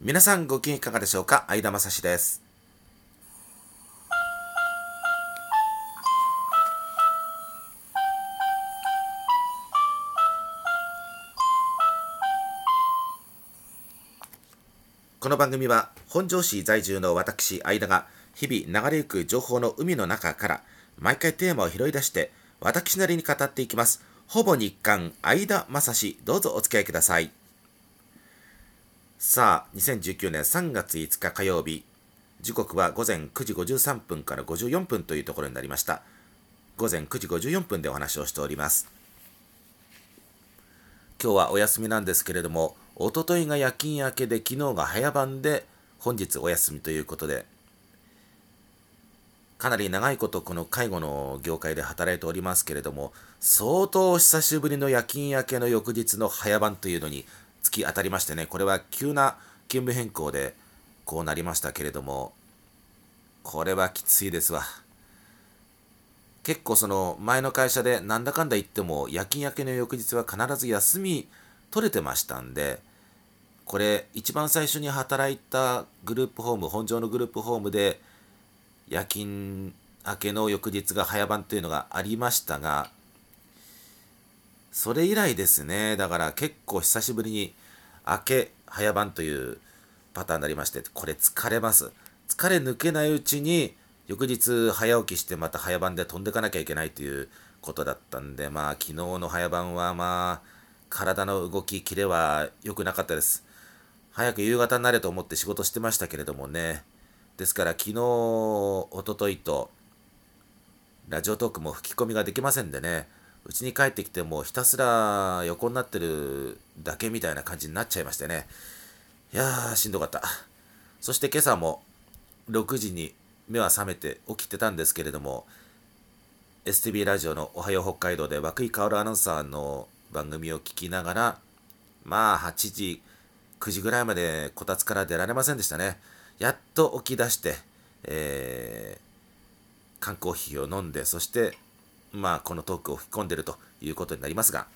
皆さんご機嫌いかがでしょうか？相田正史です。この番組は本庄市在住の私相田が日々流れゆく情報の海の中から毎回テーマを拾い出して私なりに語っていきます。ほぼ日刊相田正史どうぞお付き合いください。さあ、2019年3月5日火曜日、時刻は午前9時53分から54分というところになりました。午前9時54分でお話をしております。今日はお休みなんですけれども、おとといが夜勤明けで昨日が早番で本日お休みということで、かなり長いことこの介護の業界で働いておりますけれども、相当久しぶりの夜勤明けの翌日の早番というのに突き当たりましてね、これは急な勤務変更でこうなりましたけれども、これはきついですわ。結構その前の会社でなんだかんだ言っても夜勤明けの翌日は必ず休み取れてましたんで、これ一番最初に働いたグループホーム、本庄のグループホームで夜勤明けの翌日が早番というのがありましたが、それ以来ですね、だから結構久しぶりに明け早番というパターンになりまして、これ疲れます。疲れ抜けないうちに、翌日早起きしてまた早番で飛んでかなきゃいけないということだったんで、まあ昨日の早番はまあ、体の動き、キレは良くなかったです。早く夕方になれと思って仕事してましたけれどもね。ですから昨日、おとといと、ラジオトークも吹き込みができませんでね、うちに帰ってきてもひたすら横になってるだけみたいな感じになっちゃいましてね。いやー、しんどかった。そして今朝も6時に目は覚めて起きてたんですけれども、STB ラジオのおはよう北海道で涌井薫アナウンサーの番組を聞きながら、まあ8時、9時ぐらいまでこたつから出られませんでしたね。やっと起き出して、えー、缶コーヒーを飲んで、そして、まあこのトークを吹き込んでるということになりますが、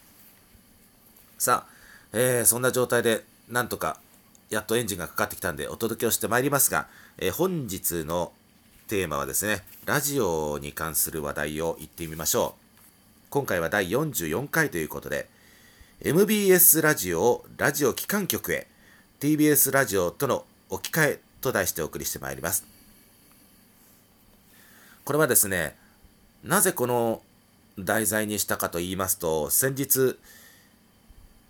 さあ、えー、そんな状態でなんとかやっとエンジンがかかってきたんでお届けをしてまいりますが、えー、本日のテーマはですね、ラジオに関する話題を言ってみましょう。今回は第44回ということで、MBS ラジオをラジオ機関局へ、TBS ラジオとの置き換えと題してお送りしてまいります。これはですね、なぜこの題材にしたかと言いますと、先日、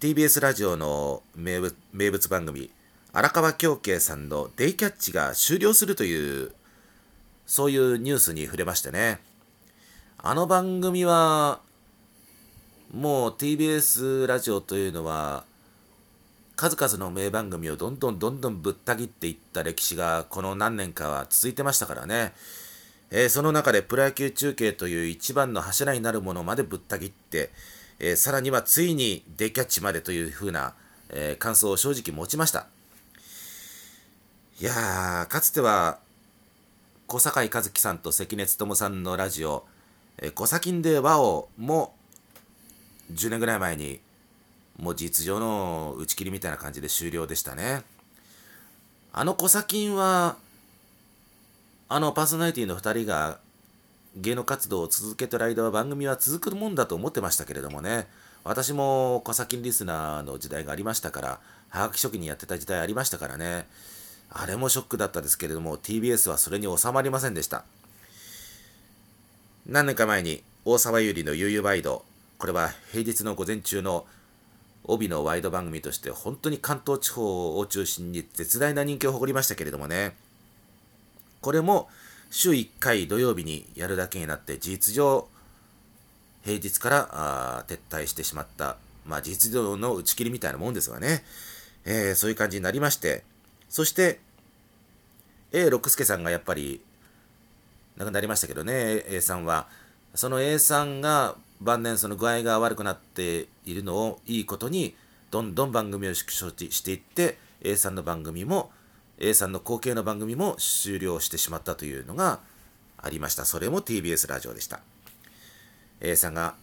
TBS ラジオの名物名物番組、荒川京慶さんのデイキャッチが終了するという、そういうニュースに触れましてね。あの番組は、もう TBS ラジオというのは、数々の名番組をどんどんどんどんぶった切っていった歴史がこの何年かは続いてましたからね。えー、その中でプロ野球中継という一番の柱になるものまでぶった切って、えー、さらにはついにデキャッチまでというふうな、えー、感想を正直持ちました。いやー、かつては小堺一樹さんと関根勤さんのラジオ、えー、小崎で和をも10年ぐらい前にもう実情の打ち切りみたいな感じで終了でしたね。あの小崎はあのパーソナリティの2人が芸能活動を続けてる間は番組は続くもんだと思ってましたけれどもね。私も小崎リスナーの時代がありましたからはがき初期にやってた時代ありましたからね。あれもショックだったですけれども TBS はそれに収まりませんでした。何年か前に大沢優里の悠々ワイドこれは平日の午前中の帯のワイド番組として本当に関東地方を中心に絶大な人気を誇りましたけれどもね。これも週1回土曜日にやるだけになって事実上平日から撤退してしまった。まあ事実上の打ち切りみたいなもんですがね、えー、そういう感じになりまして。そして A 六輔さんがやっぱり亡くなりましたけどね A さんは。その A さんが晩年その具合が悪くなっているのをいいことにどんどん番組を縮小していって A さんの番組も A さんの後継の番組も終了してしまったというのがありました。それも TBS ラジオでした。A さんが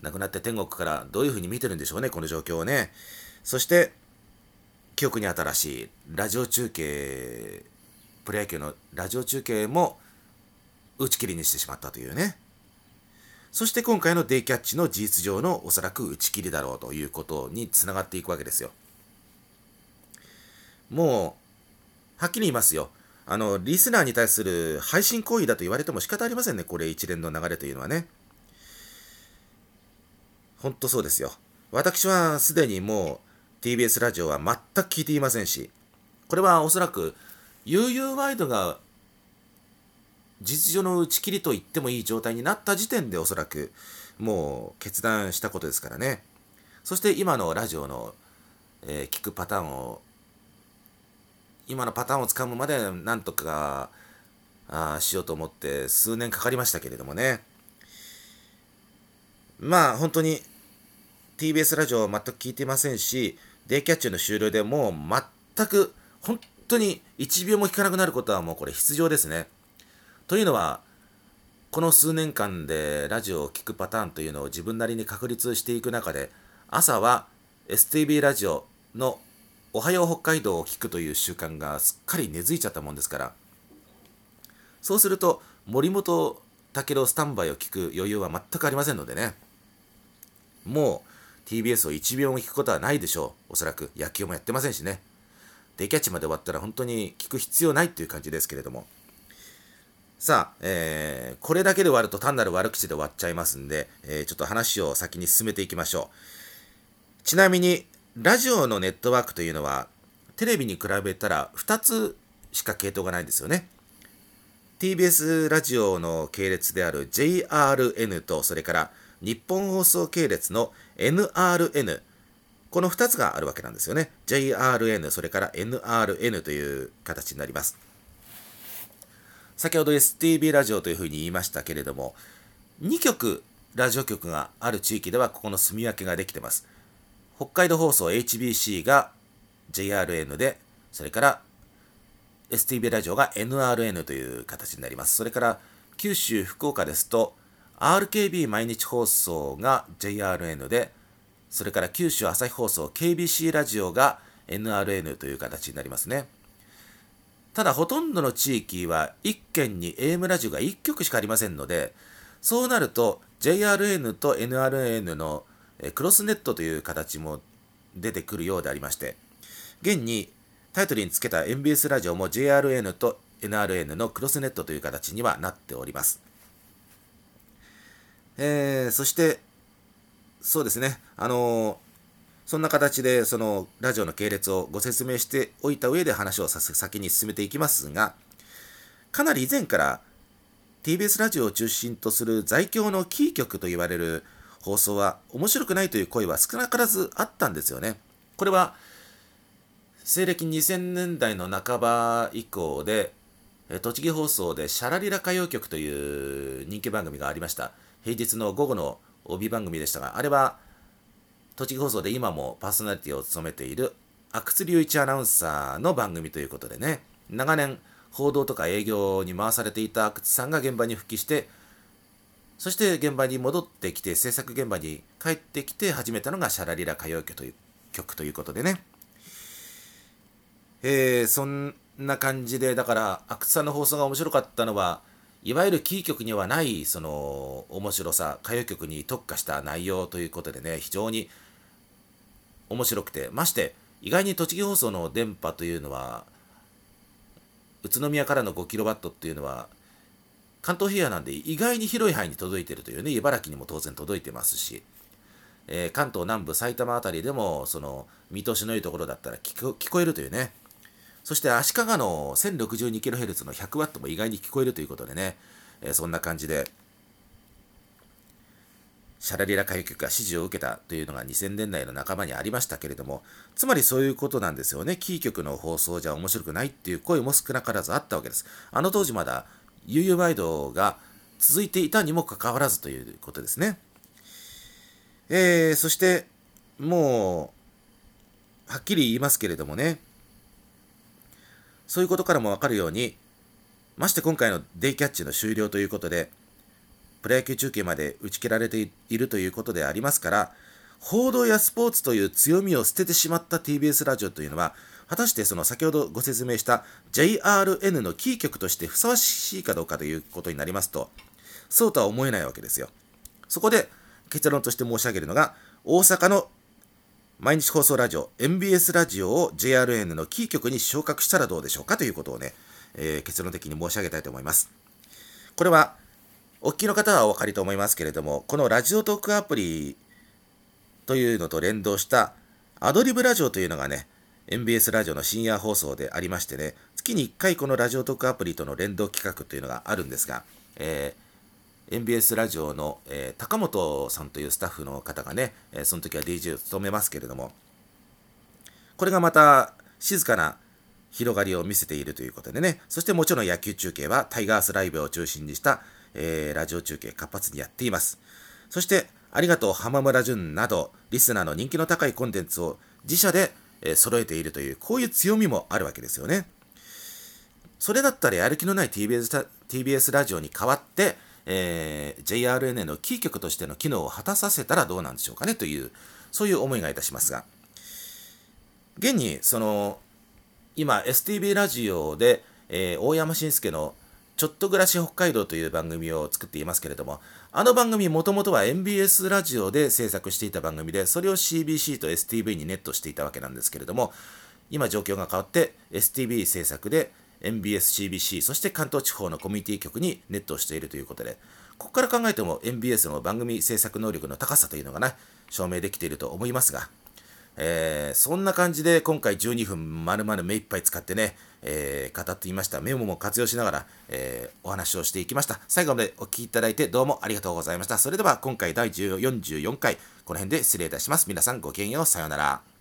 亡くなって天国からどういうふうに見てるんでしょうね、この状況をね。そして記憶に新しいラジオ中継プロ野球のラジオ中継も打ち切りにしてしまったというねそして今回のデイキャッチの事実上のおそらく打ち切りだろうということにつながっていくわけですよもうはっきり言いますよ。あのリスナーに対する配信行為だと言われても仕方ありませんね。これ一連の流れというのはね。ほんとそうですよ。私はすでにもう TBS ラジオは全く聞いていませんしこれはおそらく悠々ワイドが実上の打ち切りと言ってもいい状態になった時点でおそらくもう決断したことですからね。そして今のラジオの、えー、聞くパターンを今のパターンをつかむまでなんとかあしようと思って数年かかりましたけれどもねまあ本当に TBS ラジオ全く聞いてませんしデイキャッチの終了でもう全く本当に1秒も聞かなくなることはもうこれ必要ですね。というのは、この数年間でラジオを聴くパターンというのを自分なりに確立していく中で、朝は STB ラジオのおはよう北海道を聞くという習慣がすっかり根付いちゃったもんですから、そうすると森本武郎スタンバイを聞く余裕は全くありませんのでね、もう TBS を1秒も聞くことはないでしょう。おそらく野球もやってませんしね。デキャッチまで終わったら本当に聞く必要ないっていう感じですけれども。さあ、えー、これだけで終わると単なる悪口で終わっちゃいますんで、えー、ちょっと話を先に進めていきましょう。ちなみに、ラジオのネットワークというのは、テレビに比べたら2つしか系統がないんですよね。TBS ラジオの系列である JRN と、それから日本放送系列の NRN、この2つがあるわけなんですよね。JRN、それから NRN という形になります。先ほど STB ラジオというふうに言いましたけれども、2局ラジオ局がある地域ではここの住み分けができてます。北海道放送 HBC が JRN で、それから STB ラジオが NRN という形になります。それから九州、福岡ですと RKB 毎日放送が JRN で、それから九州朝日放送 KBC ラジオが NRN という形になりますね。ただほとんどの地域は1県に AM ラジオが1局しかありませんので、そうなると JRN と NRN のクロスネットという形も出てくるようでありまして、現にタイトルにつけた MBS ラジオも JRN と NRN のクロスネットという形にはなっております。えー、そしてそうですね。あのそんな形で、そのラジオの系列をご説明しておいた上で話を先に進めていきますが、かなり以前から TBS ラジオを中心とする在京のキー局と言われる放送は面白くないという声は少なからずあったんですよね。これは西暦2000年代の半ば以降で栃木放送でシャラリラ歌謡曲という人気番組がありました。平日の午後の帯番組でしたが、あれは栃木放送で今もパーソナリティを務めている阿久津隆一アナウンサーの番組ということでね、長年報道とか営業に回されていた阿久津さんが現場に復帰して、そして現場に戻ってきて、制作現場に帰ってきて始めたのがシャラリラ歌謡曲という曲ということでね。えー、そんな感じで、だから、阿久津さんの放送が面白かったのは、いわゆるキー局にはないその面白さ歌謡曲に特化した内容ということでね非常に面白くてまして意外に栃木放送の電波というのは宇都宮からの 5kW っていうのは関東平野なんで意外に広い範囲に届いているというね茨城にも当然届いてますし、えー、関東南部埼玉辺りでもその見通しのいいところだったら聞こえるというねそして足利の 1062kHz の 100W も意外に聞こえるということでね、えー、そんな感じで、シャラリラ歌謡曲が支持を受けたというのが2000年代の半ばにありましたけれども、つまりそういうことなんですよね。キー局の放送じゃ面白くないっていう声も少なからずあったわけです。あの当時まだ UU ワイドが続いていたにもかかわらずということですね。えー、そして、もう、はっきり言いますけれどもね、そういうことからもわかるように、まして今回のデイキャッチの終了ということで、プロ野球中継まで打ち切られているということでありますから、報道やスポーツという強みを捨ててしまった TBS ラジオというのは果たしてその先ほどご説明した JRN のキー局としてふさわしいかどうかということになりますとそうとは思えないわけですよ。そこで結論として申し上げるのが大阪の毎日放送ラジオ MBS ラジオを JRN のキー局に昇格したらどうでしょうかということをね、えー、結論的に申し上げたいと思います。これはお聞きの方はお分かりと思いますけれどもこのラジオトークアプリというのと連動したアドリブラジオというのがね MBS ラジオの深夜放送でありましてね、月に1回このラジオトクアプリとの連動企画というのがあるんですが、えー、MBS ラジオの、えー、高本さんというスタッフの方がね、えー、その時は DJ を務めますけれども、これがまた静かな広がりを見せているということでね、そしてもちろん野球中継はタイガースライブを中心にした、えー、ラジオ中継活発にやっています。そして、ありがとう浜村淳など、リスナーの人気の高いコンテンツを自社でえ、揃えているという、こういう強みもあるわけですよね。それだったらやる気のない TBS, TBS ラジオに代わって、えー、JRN のキー局としての機能を果たさせたらどうなんでしょうかねという、そういう思いがいたしますが、現に、その、今、STB ラジオで、えー、大山晋介のちょっと暮らし北海道という番組を作っていますけれども、あの番組もともとは MBS ラジオで制作していた番組で、それを CBC と STV にネットしていたわけなんですけれども、今状況が変わって STV 制作で MBS、CBC、そして関東地方のコミュニティ局にネットをしているということで、ここから考えても MBS の番組制作能力の高さというのがね、証明できていると思いますが、えー、そんな感じで今回12分丸々目いっぱい使ってね、えー、語っていました。メモも活用しながら、えー、お話をしていきました。最後までお聴きいただいてどうもありがとうございました。それでは今回第44回、この辺で失礼いたします。皆さんごきげんよう。さようなら。